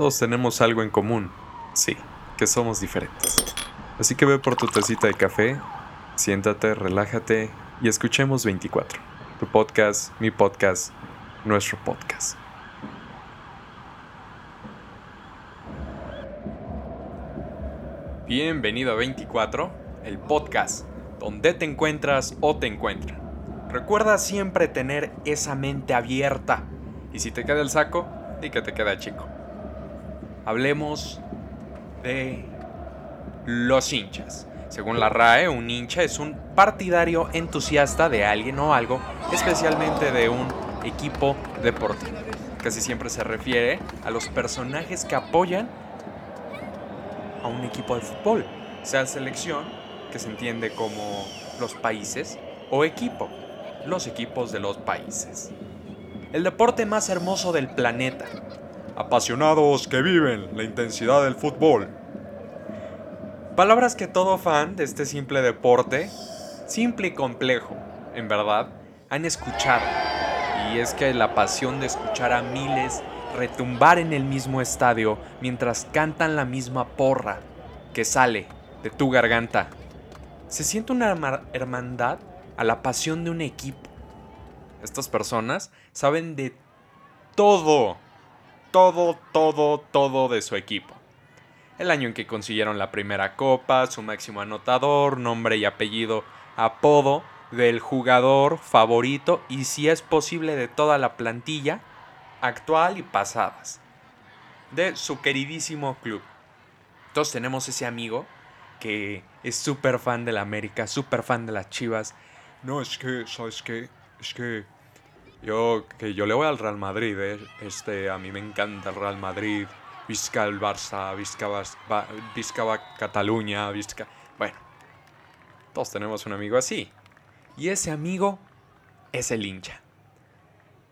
todos tenemos algo en común. Sí, que somos diferentes. Así que ve por tu tacita de café, siéntate, relájate y escuchemos 24. Tu podcast, mi podcast, nuestro podcast. Bienvenido a 24, el podcast, donde te encuentras o te encuentran. Recuerda siempre tener esa mente abierta. Y si te queda el saco, di que te queda chico. Hablemos de los hinchas. Según la RAE, un hincha es un partidario entusiasta de alguien o algo, especialmente de un equipo deportivo. Casi siempre se refiere a los personajes que apoyan a un equipo de fútbol, sea selección, que se entiende como los países, o equipo, los equipos de los países. El deporte más hermoso del planeta. Apasionados que viven la intensidad del fútbol Palabras que todo fan de este simple deporte, simple y complejo, en verdad, han escuchado. Y es que la pasión de escuchar a miles retumbar en el mismo estadio mientras cantan la misma porra que sale de tu garganta. Se siente una hermandad a la pasión de un equipo. Estas personas saben de todo, todo, todo, todo de su equipo el año en que consiguieron la primera copa, su máximo anotador, nombre y apellido, apodo del jugador favorito y si es posible de toda la plantilla actual y pasadas de su queridísimo club. Todos tenemos ese amigo que es súper fan de la América, súper fan de las Chivas. No, es que, ¿sabes qué? Es que yo, que yo le voy al Real Madrid, ¿eh? Este, a mí me encanta el Real Madrid visca el Barça, visca, Cataluña, visca... Bueno, todos tenemos un amigo así. Y ese amigo es el hincha.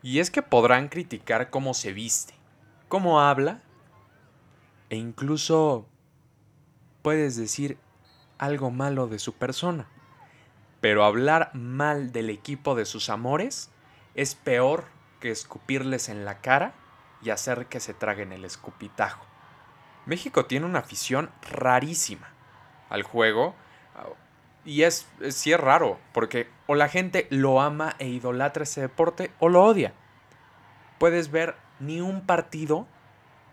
Y es que podrán criticar cómo se viste, cómo habla, e incluso puedes decir algo malo de su persona. Pero hablar mal del equipo de sus amores es peor que escupirles en la cara y hacer que se traguen el escupitajo. México tiene una afición rarísima al juego y es, sí es raro porque o la gente lo ama e idolatra ese deporte o lo odia. Puedes ver ni un partido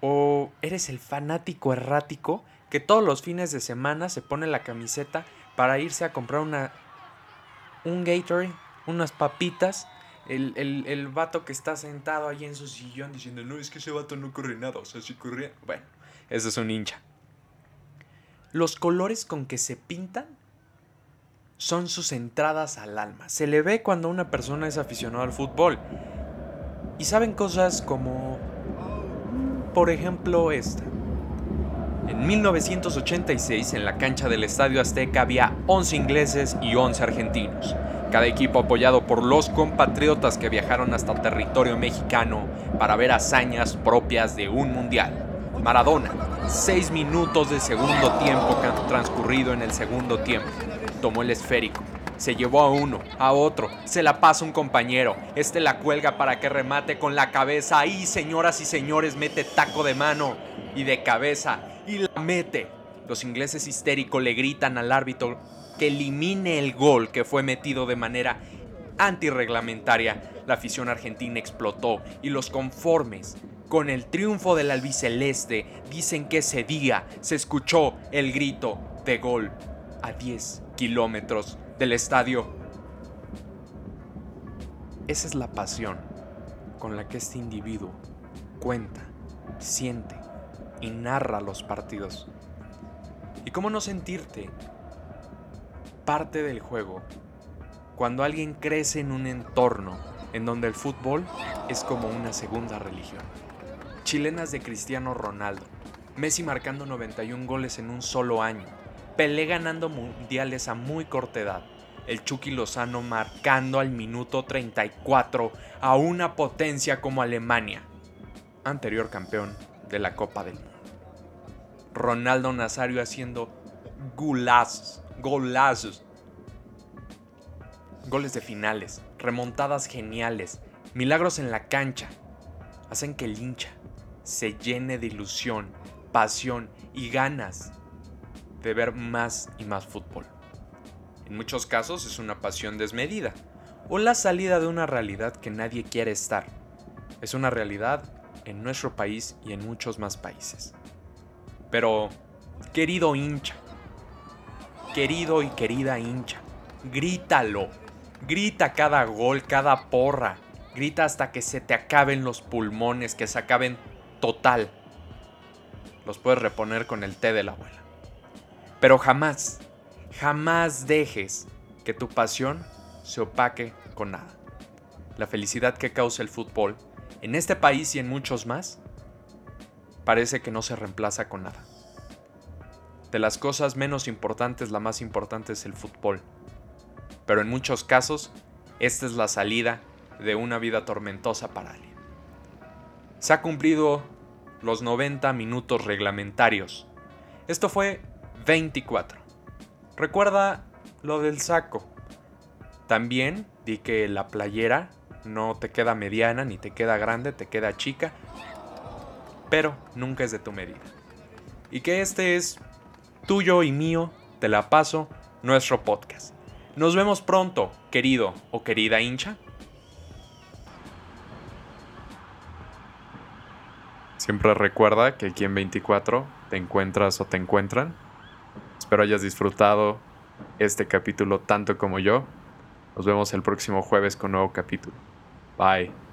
o eres el fanático errático que todos los fines de semana se pone la camiseta para irse a comprar una un Gatorade, unas papitas el, el, el, vato que está sentado ahí en su sillón diciendo, no, es que ese vato no corre nada, o sea, si corría... Bueno, ese es un hincha. Los colores con que se pintan son sus entradas al alma. Se le ve cuando una persona es aficionado al fútbol. Y saben cosas como, por ejemplo, esta. En 1986, en la cancha del Estadio Azteca había 11 ingleses y 11 argentinos cada equipo apoyado por los compatriotas que viajaron hasta territorio mexicano para ver hazañas propias de un mundial. Maradona, seis minutos de segundo tiempo transcurrido en el segundo tiempo. Tomó el esférico, se llevó a uno, a otro, se la pasa un compañero, este la cuelga para que remate con la cabeza. Ahí, señoras y señores, mete taco de mano y de cabeza y la mete. Los ingleses histéricos le gritan al árbitro que elimine el gol que fue metido de manera antirreglamentaria, la afición argentina explotó y los conformes con el triunfo del albiceleste dicen que ese día se escuchó el grito de gol a 10 kilómetros del estadio. Esa es la pasión con la que este individuo cuenta, siente y narra los partidos. ¿Y cómo no sentirte parte del juego cuando alguien crece en un entorno en donde el fútbol es como una segunda religión. Chilenas de Cristiano Ronaldo, Messi marcando 91 goles en un solo año, Pelé ganando mundiales a muy corta edad, el Chucky Lozano marcando al minuto 34 a una potencia como Alemania, anterior campeón de la Copa del Mundo. Ronaldo Nazario haciendo gulazos golazos. Goles de finales, remontadas geniales, milagros en la cancha, hacen que el hincha se llene de ilusión, pasión y ganas de ver más y más fútbol. En muchos casos es una pasión desmedida o la salida de una realidad que nadie quiere estar. Es una realidad en nuestro país y en muchos más países. Pero, querido hincha, querido y querida hincha, grítalo. Grita cada gol, cada porra. Grita hasta que se te acaben los pulmones, que se acaben total. Los puedes reponer con el té de la abuela. Pero jamás, jamás dejes que tu pasión se opaque con nada. La felicidad que causa el fútbol, en este país y en muchos más, parece que no se reemplaza con nada. De las cosas menos importantes, la más importante es el fútbol. Pero en muchos casos, esta es la salida de una vida tormentosa para alguien. Se ha cumplido los 90 minutos reglamentarios. Esto fue 24. Recuerda lo del saco. También di que la playera no te queda mediana ni te queda grande, te queda chica, pero nunca es de tu medida. Y que este es tuyo y mío, te la paso, nuestro podcast. Nos vemos pronto, querido o querida hincha. Siempre recuerda que aquí en 24 te encuentras o te encuentran. Espero hayas disfrutado este capítulo tanto como yo. Nos vemos el próximo jueves con nuevo capítulo. Bye.